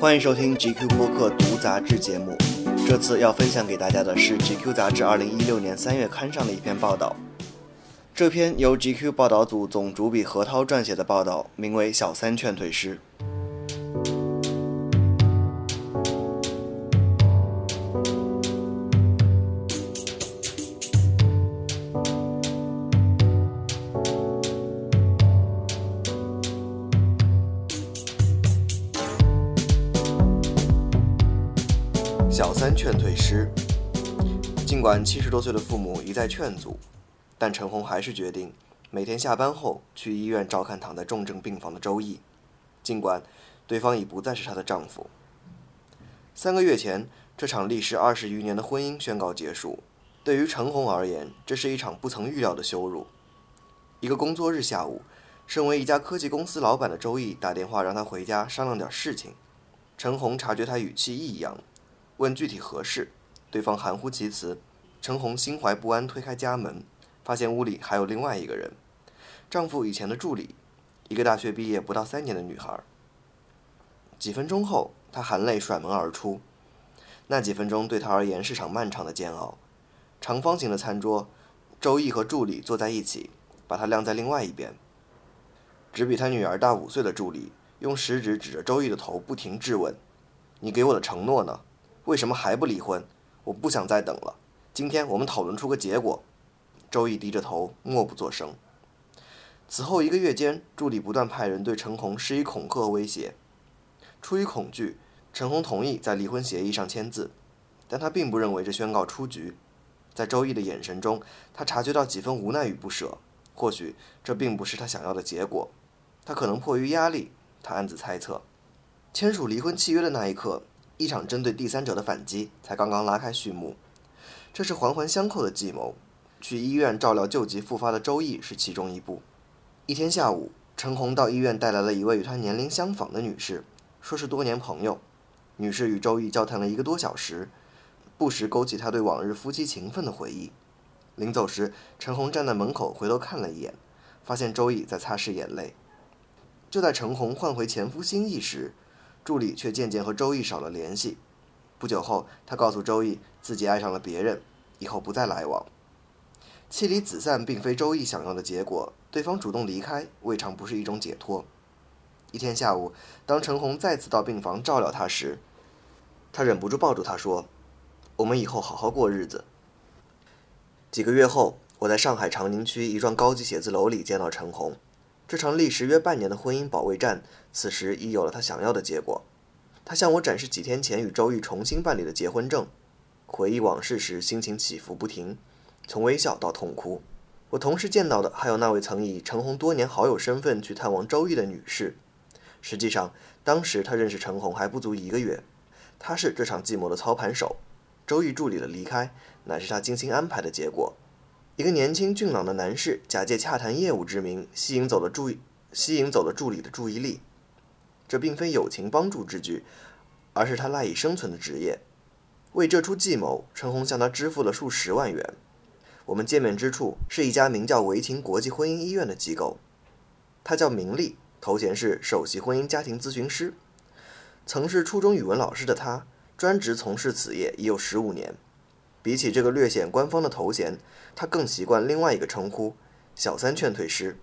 欢迎收听 GQ 播客读杂志节目。这次要分享给大家的是 GQ 杂志2016年3月刊上的一篇报道。这篇由 GQ 报道组总主笔何涛撰写的报道，名为《小三劝退师》。劝退师。尽管七十多岁的父母一再劝阻，但陈红还是决定每天下班后去医院照看躺在重症病房的周易。尽管对方已不再是她的丈夫。三个月前，这场历时二十余年的婚姻宣告结束。对于陈红而言，这是一场不曾预料的羞辱。一个工作日下午，身为一家科技公司老板的周易打电话让她回家商量点事情。陈红察觉他语气异样。问具体何事，对方含糊其辞。陈红心怀不安，推开家门，发现屋里还有另外一个人，丈夫以前的助理，一个大学毕业不到三年的女孩。几分钟后，她含泪甩门而出。那几分钟对她而言是场漫长的煎熬。长方形的餐桌，周易和助理坐在一起，把她晾在另外一边。只比她女儿大五岁的助理用食指指着周易的头，不停质问：“你给我的承诺呢？”为什么还不离婚？我不想再等了。今天我们讨论出个结果。周易低着头，默不作声。此后一个月间，助理不断派人对陈红施以恐吓威胁。出于恐惧，陈红同意在离婚协议上签字，但他并不认为这宣告出局。在周易的眼神中，他察觉到几分无奈与不舍。或许这并不是他想要的结果。他可能迫于压力，他暗自猜测。签署离婚契约的那一刻。一场针对第三者的反击才刚刚拉开序幕，这是环环相扣的计谋。去医院照料旧疾复发的周易是其中一步。一天下午，陈红到医院带来了一位与她年龄相仿的女士，说是多年朋友。女士与周易交谈了一个多小时，不时勾起她对往日夫妻情分的回忆。临走时，陈红站在门口回头看了一眼，发现周易在擦拭眼泪。就在陈红换回前夫心意时，助理却渐渐和周易少了联系。不久后，他告诉周易自己爱上了别人，以后不再来往。妻离子散并非周易想要的结果，对方主动离开未尝不是一种解脱。一天下午，当陈红再次到病房照料他时，他忍不住抱住他说：“我们以后好好过日子。”几个月后，我在上海长宁区一幢高级写字楼里见到陈红。这场历时约半年的婚姻保卫战，此时已有了他想要的结果。他向我展示几天前与周易重新办理的结婚证，回忆往事时心情起伏不停，从微笑到痛哭。我同时见到的还有那位曾以陈红多年好友身份去探望周易的女士。实际上，当时他认识陈红还不足一个月。他是这场计谋的操盘手，周易助理的离开乃是他精心安排的结果。一个年轻俊朗的男士假借洽谈业务之名，吸引走了注意，吸引走了助理的注意力。这并非友情帮助之举，而是他赖以生存的职业。为这出计谋，陈红向他支付了数十万元。我们见面之处是一家名叫维情国际婚姻医院的机构，他叫明丽，头衔是首席婚姻家庭咨询师。曾是初中语文老师的他，专职从事此业已有十五年。比起这个略显官方的头衔，他更习惯另外一个称呼“小三劝退师”。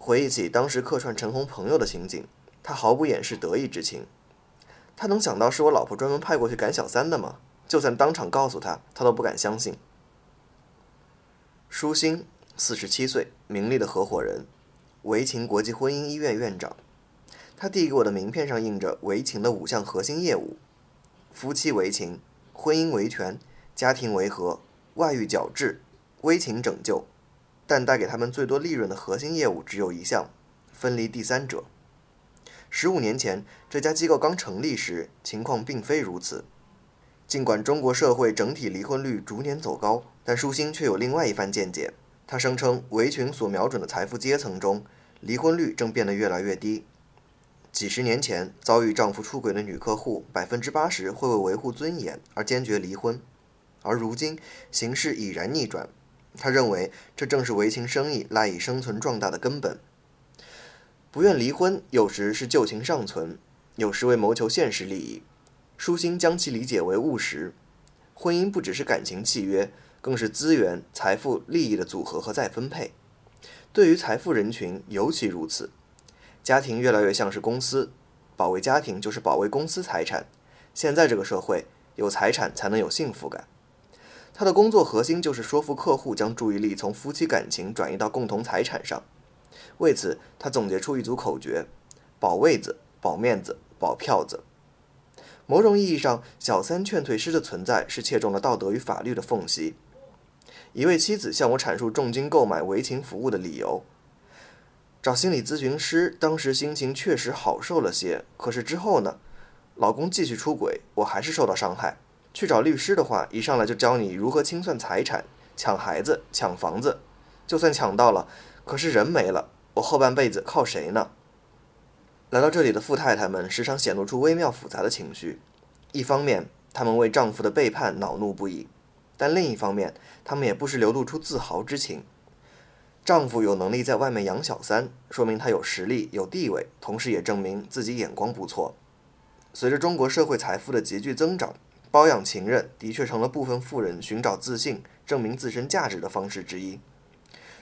回忆起当时客串陈红朋友的情景，他毫不掩饰得意之情。他能想到是我老婆专门派过去赶小三的吗？就算当场告诉他，他都不敢相信。舒心，四十七岁，名利的合伙人，维情国际婚姻医院院长。他递给我的名片上印着维情的五项核心业务：夫妻维情，婚姻维权。家庭维和、外遇矫治、危情拯救，但带给他们最多利润的核心业务只有一项：分离第三者。十五年前，这家机构刚成立时，情况并非如此。尽管中国社会整体离婚率逐年走高，但舒心却有另外一番见解。他声称，维群所瞄准的财富阶层中，离婚率正变得越来越低。几十年前，遭遇丈夫出轨的女客户，百分之八十会为维护尊严而坚决离婚。而如今形势已然逆转，他认为这正是维情生意赖以生存壮大的根本。不愿离婚，有时是旧情尚存，有时为谋求现实利益。舒心将其理解为务实。婚姻不只是感情契约，更是资源、财富、利益的组合和再分配。对于财富人群尤其如此。家庭越来越像是公司，保卫家庭就是保卫公司财产。现在这个社会，有财产才能有幸福感。他的工作核心就是说服客户将注意力从夫妻感情转移到共同财产上。为此，他总结出一组口诀：保位子、保面子、保票子。某种意义上，小三劝退师的存在是切中了道德与法律的缝隙。一位妻子向我阐述重金购买为情服务的理由：找心理咨询师，当时心情确实好受了些，可是之后呢？老公继续出轨，我还是受到伤害。去找律师的话，一上来就教你如何清算财产、抢孩子、抢房子，就算抢到了，可是人没了。我后半辈子靠谁呢？来到这里的富太太们时常显露出微妙复杂的情绪，一方面，她们为丈夫的背叛恼怒不已；但另一方面，她们也不时流露出自豪之情。丈夫有能力在外面养小三，说明他有实力、有地位，同时也证明自己眼光不错。随着中国社会财富的急剧增长，包养情人的确成了部分富人寻找自信、证明自身价值的方式之一。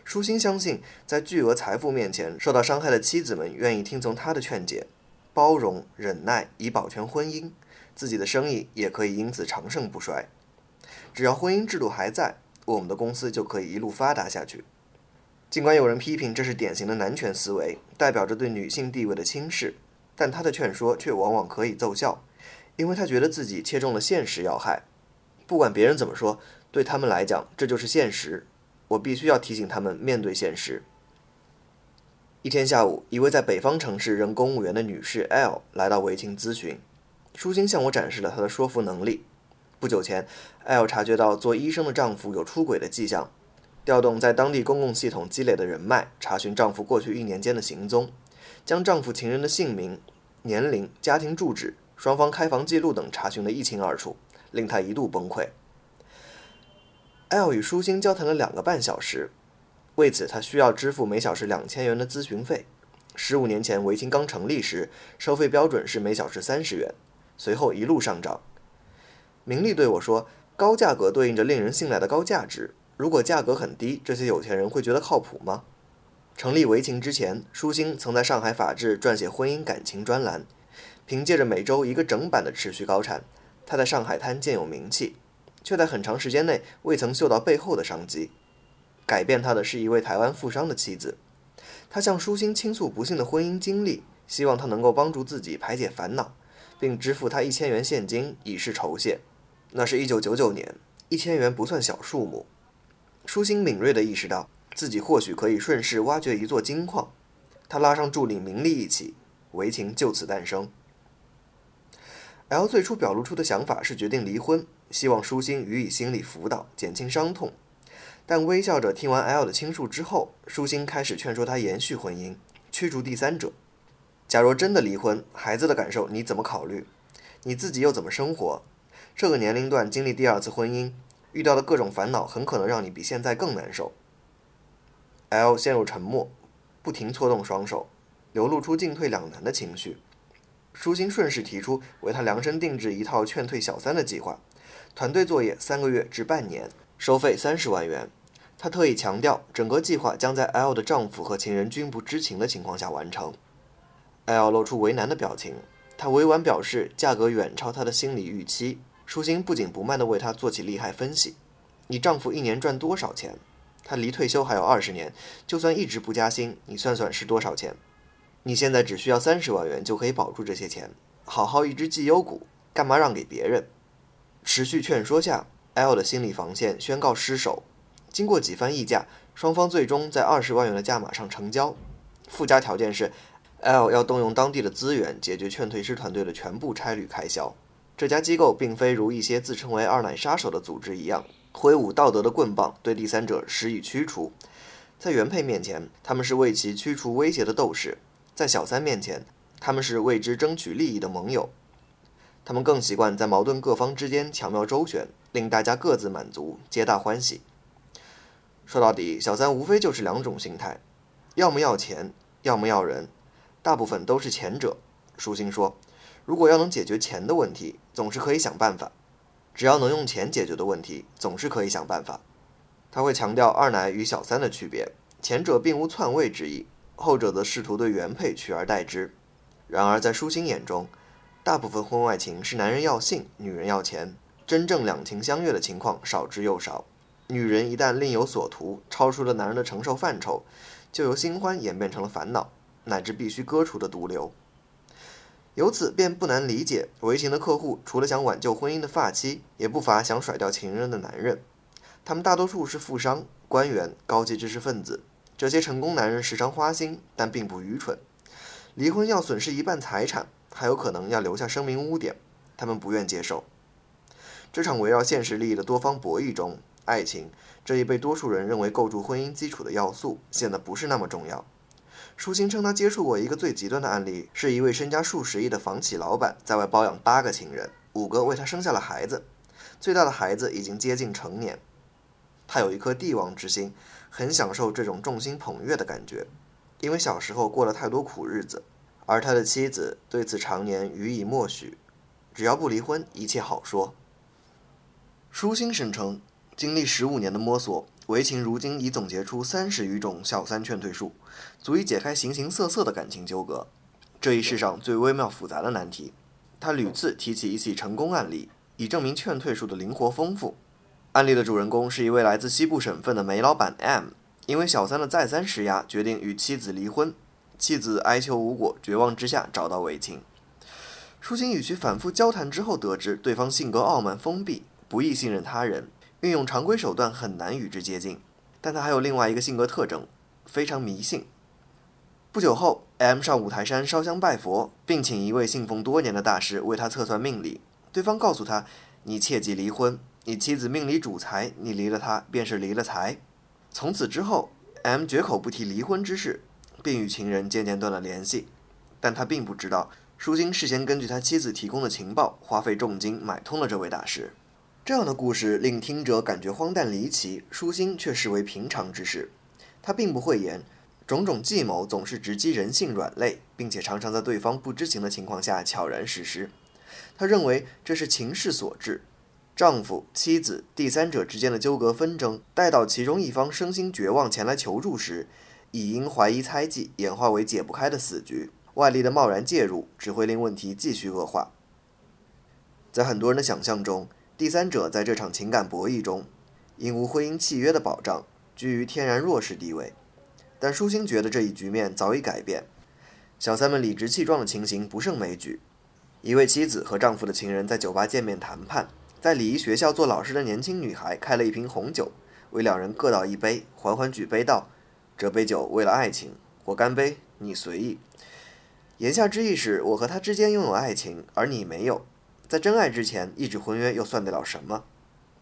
舒心相信，在巨额财富面前，受到伤害的妻子们愿意听从他的劝解，包容忍耐以保全婚姻，自己的生意也可以因此长盛不衰。只要婚姻制度还在，我们的公司就可以一路发达下去。尽管有人批评这是典型的男权思维，代表着对女性地位的轻视，但他的劝说却往往可以奏效，因为他觉得自己切中了现实要害。不管别人怎么说，对他们来讲，这就是现实。我必须要提醒他们面对现实。一天下午，一位在北方城市任公务员的女士 L 来到维情咨询，舒心向我展示了她的说服能力。不久前，L 察觉到做医生的丈夫有出轨的迹象，调动在当地公共系统积累的人脉，查询丈夫过去一年间的行踪，将丈夫情人的姓名、年龄、家庭住址、双方开房记录等查询得一清二楚，令他一度崩溃。L 与舒心交谈了两个半小时，为此他需要支付每小时两千元的咨询费。十五年前维清刚成立时，收费标准是每小时三十元，随后一路上涨。明丽对我说：“高价格对应着令人信赖的高价值，如果价格很低，这些有钱人会觉得靠谱吗？”成立维情之前，舒心曾在上海法制撰写婚姻感情专栏，凭借着每周一个整版的持续高产，他在上海滩渐有名气。却在很长时间内未曾嗅到背后的商机。改变他的是一位台湾富商的妻子，他向舒心倾诉不幸的婚姻经历，希望他能够帮助自己排解烦恼，并支付他一千元现金以示酬谢。那是一九九九年，一千元不算小数目。舒心敏锐地意识到自己或许可以顺势挖掘一座金矿，他拉上助理明丽一起，围情就此诞生。L 最初表露出的想法是决定离婚。希望舒心予以心理辅导，减轻伤痛。但微笑着听完 L 的倾诉之后，舒心开始劝说他延续婚姻，驱逐第三者。假若真的离婚，孩子的感受你怎么考虑？你自己又怎么生活？这个年龄段经历第二次婚姻，遇到的各种烦恼很可能让你比现在更难受。L 陷入沉默，不停搓动双手，流露出进退两难的情绪。舒心顺势提出为他量身定制一套劝退小三的计划。团队作业三个月至半年，收费三十万元。他特意强调，整个计划将在 L 的丈夫和情人均不知情的情况下完成。L 露出为难的表情，他委婉表示价格远超他的心理预期。舒心不紧不慢地为他做起利害分析：“你丈夫一年赚多少钱？他离退休还有二十年，就算一直不加薪，你算算是多少钱？你现在只需要三十万元就可以保住这些钱，好好一只绩优股，干嘛让给别人？”持续劝说下，L 的心理防线宣告失守。经过几番议价，双方最终在二十万元的价码上成交。附加条件是，L 要动用当地的资源解决劝退师团队的全部差旅开销。这家机构并非如一些自称为“二奶杀手”的组织一样，挥舞道德的棍棒对第三者施以驱除。在原配面前，他们是为其驱除威胁的斗士；在小三面前，他们是为之争取利益的盟友。他们更习惯在矛盾各方之间巧妙周旋，令大家各自满足，皆大欢喜。说到底，小三无非就是两种心态：要么要钱，要么要人。大部分都是前者。舒心说，如果要能解决钱的问题，总是可以想办法；只要能用钱解决的问题，总是可以想办法。他会强调二奶与小三的区别，前者并无篡位之意，后者则试图对原配取而代之。然而，在舒心眼中，大部分婚外情是男人要性，女人要钱，真正两情相悦的情况少之又少。女人一旦另有所图，超出了男人的承受范畴，就由新欢演变成了烦恼，乃至必须割除的毒瘤。由此便不难理解，维情的客户除了想挽救婚姻的发妻，也不乏想甩掉情人的男人。他们大多数是富商、官员、高级知识分子。这些成功男人时常花心，但并不愚蠢。离婚要损失一半财产，还有可能要留下声名污点，他们不愿接受。这场围绕现实利益的多方博弈中。爱情这一被多数人认为构筑婚姻基础的要素，显得不是那么重要。舒心称，他接触过一个最极端的案例，是一位身家数十亿的房企老板，在外包养八个情人，五个为他生下了孩子，最大的孩子已经接近成年。他有一颗帝王之心，很享受这种众星捧月的感觉，因为小时候过了太多苦日子，而他的妻子对此常年予以默许，只要不离婚，一切好说。舒心声称。经历十五年的摸索，韦琴如今已总结出三十余种小三劝退术，足以解开形形色色的感情纠葛。这一世上最微妙复杂的难题，他屡次提起一起成功案例，以证明劝退术的灵活丰富。案例的主人公是一位来自西部省份的煤老板 M，因为小三的再三施压，决定与妻子离婚。妻子哀求无果，绝望之下找到韦晴。舒心与其反复交谈之后，得知对方性格傲慢封闭，不易信任他人。运用常规手段很难与之接近，但他还有另外一个性格特征，非常迷信。不久后，M 上五台山烧香拜佛，并请一位信奉多年的大师为他测算命理。对方告诉他：“你切忌离婚，你妻子命里主财，你离了她便是离了财。”从此之后，M 绝口不提离婚之事，并与情人渐渐断了联系。但他并不知道，舒心事先根据他妻子提供的情报，花费重金买通了这位大师。这样的故事令听者感觉荒诞离奇，舒心却视为平常之事。他并不讳言，种种计谋总是直击人性软肋，并且常常在对方不知情的情况下悄然实施。他认为这是情势所致，丈夫、妻子、第三者之间的纠葛纷争，待到其中一方身心绝望前来求助时，已因怀疑猜忌演化为解不开的死局。外力的贸然介入只会令问题继续恶化。在很多人的想象中，第三者在这场情感博弈中，因无婚姻契约的保障，居于天然弱势地位。但舒心觉得这一局面早已改变，小三们理直气壮的情形不胜枚举。一位妻子和丈夫的情人在酒吧见面谈判，在礼仪学校做老师的年轻女孩开了一瓶红酒，为两人各倒一杯，缓缓举杯道：“这杯酒为了爱情，我干杯，你随意。”言下之意是我和他之间拥有爱情，而你没有。在真爱之前，一纸婚约又算得了什么？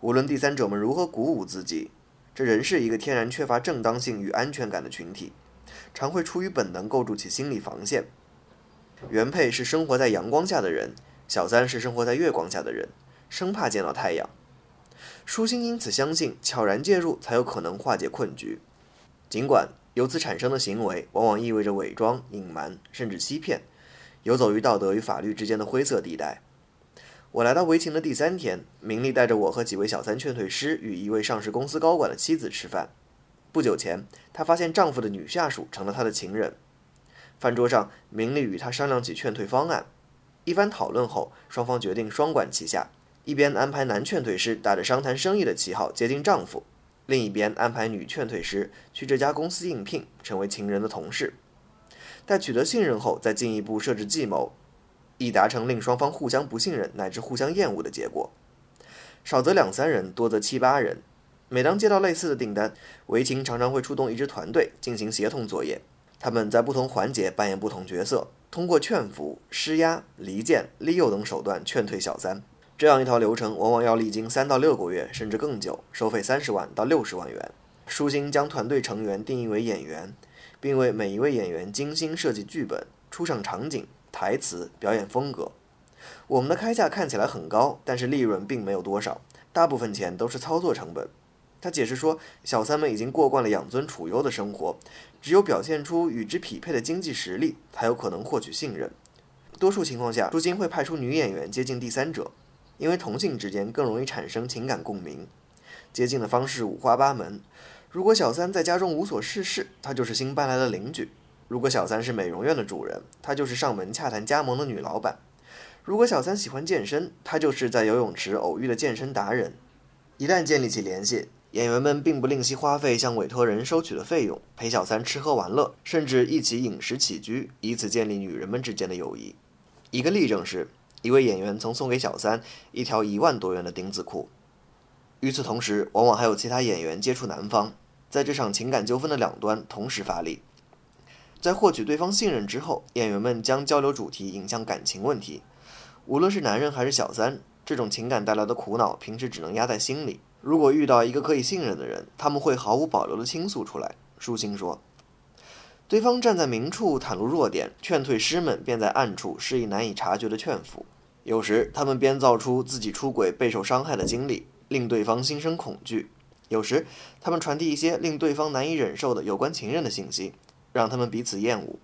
无论第三者们如何鼓舞自己，这仍是一个天然缺乏正当性与安全感的群体，常会出于本能构筑起心理防线。原配是生活在阳光下的人，小三是生活在月光下的人，生怕见到太阳。舒心因此相信，悄然介入才有可能化解困局。尽管由此产生的行为往往意味着伪装、隐瞒，甚至欺骗，游走于道德与法律之间的灰色地带。我来到维情的第三天，明丽带着我和几位小三劝退师与一位上市公司高管的妻子吃饭。不久前，她发现丈夫的女下属成了她的情人。饭桌上，明丽与她商量起劝退方案。一番讨论后，双方决定双管齐下：一边安排男劝退师打着商谈生意的旗号接近丈夫，另一边安排女劝退师去这家公司应聘，成为情人的同事。待取得信任后，再进一步设置计谋。以达成令双方互相不信任乃至互相厌恶的结果，少则两三人，多则七八人。每当接到类似的订单，维情常常会出动一支团队进行协同作业。他们在不同环节扮演不同角色，通过劝服、施压、离间、利诱等手段劝退小三。这样一套流程往往要历经三到六个月，甚至更久，收费三十万到六十万元。舒心将团队成员定义为演员，并为每一位演员精心设计剧本、出场场景。台词、表演风格，我们的开价看起来很高，但是利润并没有多少，大部分钱都是操作成本。他解释说，小三们已经过惯了养尊处优的生活，只有表现出与之匹配的经济实力，才有可能获取信任。多数情况下，朱晶会派出女演员接近第三者，因为同性之间更容易产生情感共鸣。接近的方式五花八门。如果小三在家中无所事事，他就是新搬来的邻居；如果小三是美容院的主人，他就是上门洽谈加盟的女老板；如果小三喜欢健身，他就是在游泳池偶遇的健身达人。一旦建立起联系，演员们并不吝惜花费向委托人收取的费用，陪小三吃喝玩乐，甚至一起饮食起居，以此建立女人们之间的友谊。一个例证是，一位演员曾送给小三一条一万多元的丁字裤。与此同时，往往还有其他演员接触男方，在这场情感纠纷的两端同时发力。在获取对方信任之后，演员们将交流主题引向感情问题。无论是男人还是小三，这种情感带来的苦恼，平时只能压在心里。如果遇到一个可以信任的人，他们会毫无保留地倾诉出来。舒心说。对方站在明处袒露弱点，劝退师们便在暗处施以难以察觉的劝服。有时他们编造出自己出轨备受伤害的经历，令对方心生恐惧；有时他们传递一些令对方难以忍受的有关情人的信息，让他们彼此厌恶。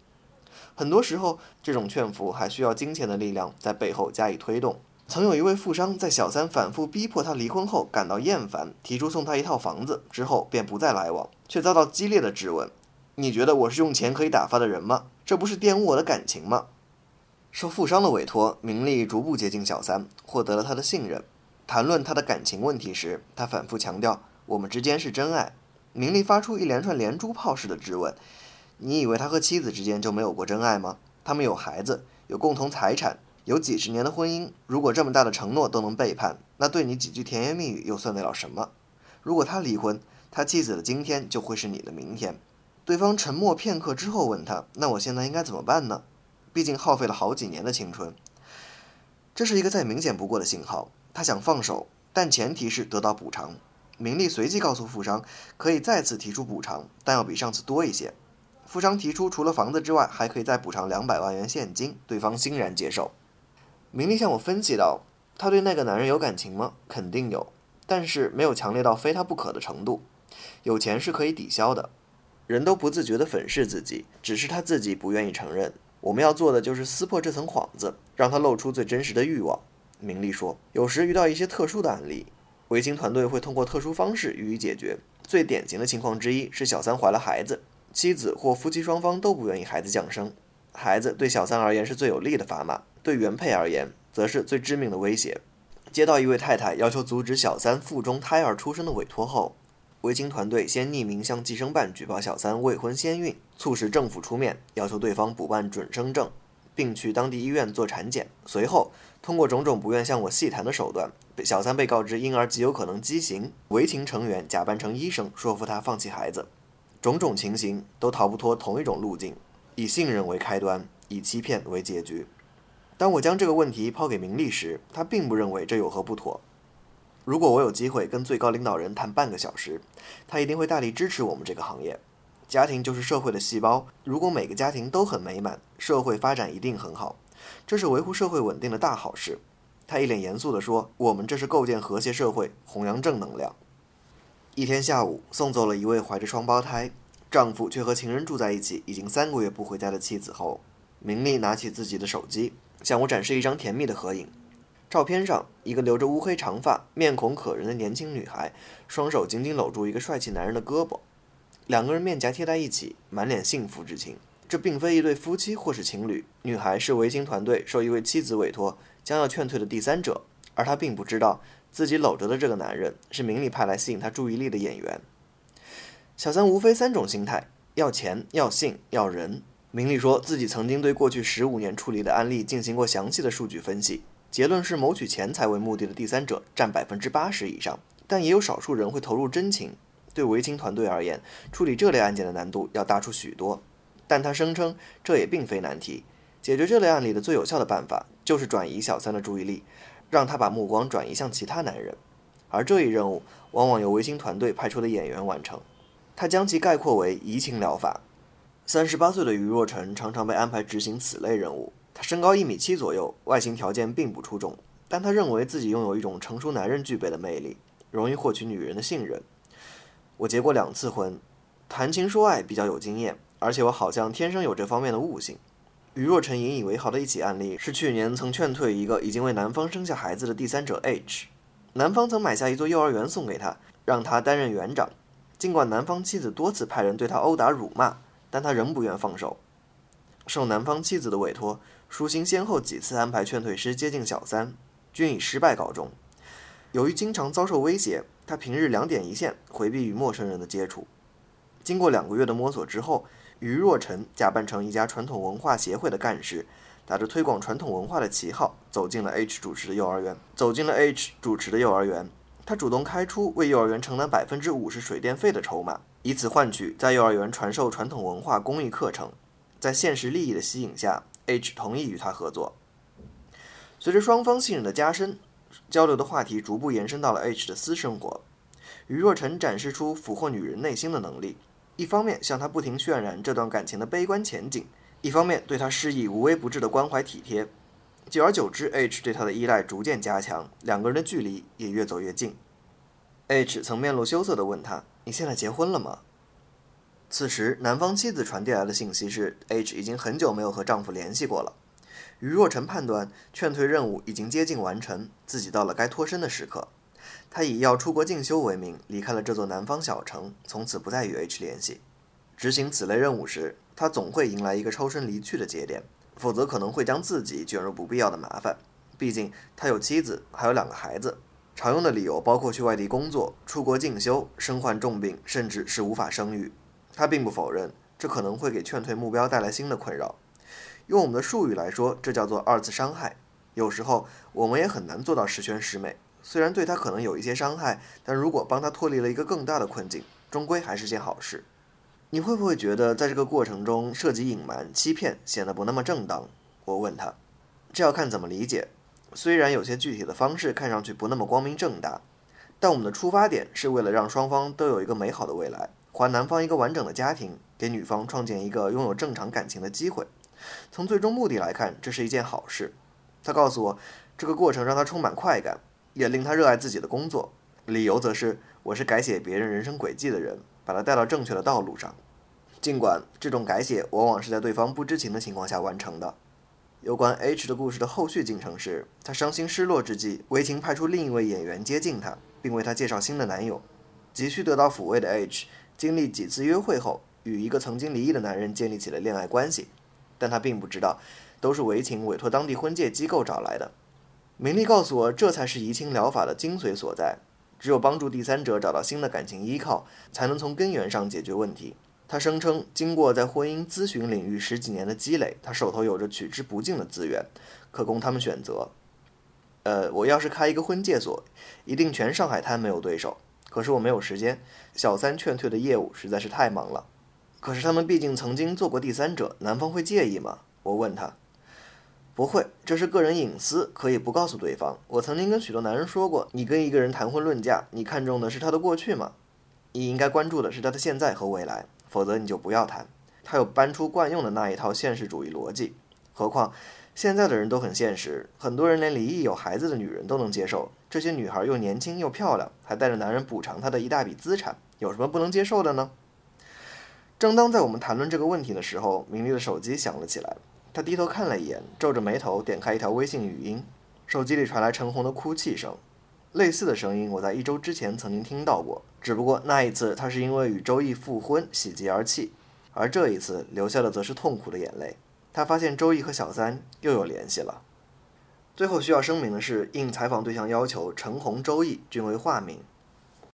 很多时候，这种劝服还需要金钱的力量在背后加以推动。曾有一位富商在小三反复逼迫他离婚后感到厌烦，提出送他一套房子，之后便不再来往，却遭到激烈的质问。你觉得我是用钱可以打发的人吗？这不是玷污我的感情吗？受富商的委托，明丽逐步接近小三，获得了他的信任。谈论他的感情问题时，他反复强调我们之间是真爱。明丽发出一连串连珠炮式的质问：“你以为他和妻子之间就没有过真爱吗？他们有孩子，有共同财产，有几十年的婚姻。如果这么大的承诺都能背叛，那对你几句甜言蜜语又算得了什么？如果他离婚，他妻子的今天就会是你的明天。”对方沉默片刻之后问他：“那我现在应该怎么办呢？毕竟耗费了好几年的青春。”这是一个再明显不过的信号。他想放手，但前提是得到补偿。明丽随即告诉富商，可以再次提出补偿，但要比上次多一些。富商提出除了房子之外，还可以再补偿两百万元现金，对方欣然接受。明丽向我分析道：“他对那个男人有感情吗？肯定有，但是没有强烈到非他不可的程度。有钱是可以抵消的。”人都不自觉地粉饰自己，只是他自己不愿意承认。我们要做的就是撕破这层幌子，让他露出最真实的欲望。明丽说：“有时遇到一些特殊的案例，维京团队会通过特殊方式予以解决。最典型的情况之一是小三怀了孩子，妻子或夫妻双方都不愿意孩子降生。孩子对小三而言是最有利的砝码，对原配而言则是最致命的威胁。接到一位太太要求阻止小三腹中胎儿出生的委托后。”维京团队先匿名向计生办举报小三未婚先孕，促使政府出面要求对方补办准生证，并去当地医院做产检。随后，通过种种不愿向我细谈的手段，小三被告知婴儿极有可能畸形。维情成员假扮成医生，说服他放弃孩子。种种情形都逃不脱同一种路径：以信任为开端，以欺骗为结局。当我将这个问题抛给明丽时，他并不认为这有何不妥。如果我有机会跟最高领导人谈半个小时，他一定会大力支持我们这个行业。家庭就是社会的细胞，如果每个家庭都很美满，社会发展一定很好，这是维护社会稳定的大好事。他一脸严肃地说：“我们这是构建和谐社会，弘扬正能量。”一天下午，送走了一位怀着双胞胎、丈夫却和情人住在一起已经三个月不回家的妻子后，明丽拿起自己的手机，向我展示一张甜蜜的合影。照片上，一个留着乌黑长发、面孔可人的年轻女孩，双手紧紧搂住一个帅气男人的胳膊，两个人面颊贴在一起，满脸幸福之情。这并非一对夫妻或是情侣，女孩是维京团队受一位妻子委托，将要劝退的第三者，而她并不知道自己搂着的这个男人是明里派来吸引她注意力的演员。小三无非三种心态：要钱、要性、要人。明丽说自己曾经对过去十五年处理的案例进行过详细的数据分析。结论是，谋取钱财为目的的第三者占百分之八十以上，但也有少数人会投入真情。对维京团队而言，处理这类案件的难度要大出许多。但他声称，这也并非难题。解决这类案例的最有效的办法，就是转移小三的注意力，让他把目光转移向其他男人。而这一任务，往往由维京团队派出的演员完成。他将其概括为移情疗法。三十八岁的余若晨常常被安排执行此类任务。他身高一米七左右，外形条件并不出众，但他认为自己拥有一种成熟男人具备的魅力，容易获取女人的信任。我结过两次婚，谈情说爱比较有经验，而且我好像天生有这方面的悟性。与若晨引以为豪的一起案例是去年曾劝退一个已经为男方生下孩子的第三者 H。男方曾买下一座幼儿园送给他，让他担任园长。尽管男方妻子多次派人对他殴打辱骂，但他仍不愿放手。受男方妻子的委托，舒心先后几次安排劝退师接近小三，均以失败告终。由于经常遭受威胁，他平日两点一线，回避与陌生人的接触。经过两个月的摸索之后，于若晨假扮成一家传统文化协会的干事，打着推广传统文化的旗号，走进了 H 主持的幼儿园。走进了 H 主持的幼儿园。他主动开出为幼儿园承担百分之五十水电费的筹码，以此换取在幼儿园传授传统文化公益课程。在现实利益的吸引下，H 同意与他合作。随着双方信任的加深，交流的话题逐步延伸到了 H 的私生活。于若晨展示出俘获女人内心的能力，一方面向她不停渲染这段感情的悲观前景，一方面对她施以无微不至的关怀体贴。久而久之，H 对她的依赖逐渐加强，两个人的距离也越走越近。H 曾面露羞涩地问他：“你现在结婚了吗？”此时，男方妻子传递来的信息是，H 已经很久没有和丈夫联系过了。于若晨判断，劝退任务已经接近完成，自己到了该脱身的时刻。他以要出国进修为名，离开了这座南方小城，从此不再与 H 联系。执行此类任务时，他总会迎来一个抽身离去的节点。否则可能会将自己卷入不必要的麻烦。毕竟他有妻子，还有两个孩子。常用的理由包括去外地工作、出国进修、身患重病，甚至是无法生育。他并不否认，这可能会给劝退目标带来新的困扰。用我们的术语来说，这叫做二次伤害。有时候我们也很难做到十全十美。虽然对他可能有一些伤害，但如果帮他脱离了一个更大的困境，终归还是件好事。你会不会觉得在这个过程中涉及隐瞒、欺骗，显得不那么正当？我问他，这要看怎么理解。虽然有些具体的方式看上去不那么光明正大，但我们的出发点是为了让双方都有一个美好的未来，还男方一个完整的家庭，给女方创建一个拥有正常感情的机会。从最终目的来看，这是一件好事。他告诉我，这个过程让他充满快感，也令他热爱自己的工作。理由则是，我是改写别人人生轨迹的人。把他带到正确的道路上，尽管这种改写往往是在对方不知情的情况下完成的。有关 H 的故事的后续进程是：他伤心失落之际，韦晴派出另一位演员接近他，并为他介绍新的男友。急需得到抚慰的 H，经历几次约会后，与一个曾经离异的男人建立起了恋爱关系。但他并不知道，都是韦晴委托当地婚介机构找来的。明丽告诉我，这才是移情疗法的精髓所在。只有帮助第三者找到新的感情依靠，才能从根源上解决问题。他声称，经过在婚姻咨询领域十几年的积累，他手头有着取之不尽的资源，可供他们选择。呃，我要是开一个婚介所，一定全上海滩没有对手。可是我没有时间，小三劝退的业务实在是太忙了。可是他们毕竟曾经做过第三者，男方会介意吗？我问他。不会，这是个人隐私，可以不告诉对方。我曾经跟许多男人说过，你跟一个人谈婚论嫁，你看重的是他的过去吗？你应该关注的是他的现在和未来，否则你就不要谈。他有搬出惯用的那一套现实主义逻辑。何况现在的人都很现实，很多人连离异有孩子的女人都能接受。这些女孩又年轻又漂亮，还带着男人补偿她的一大笔资产，有什么不能接受的呢？正当在我们谈论这个问题的时候，明丽的手机响了起来。她低头看了一眼，皱着眉头点开一条微信语音，手机里传来陈红的哭泣声。类似的声音，我在一周之前曾经听到过，只不过那一次她是因为与周易复婚喜极而泣，而这一次留下的则是痛苦的眼泪。他发现周易和小三又有联系了。最后需要声明的是，应采访对象要求，陈红、周易均为化名，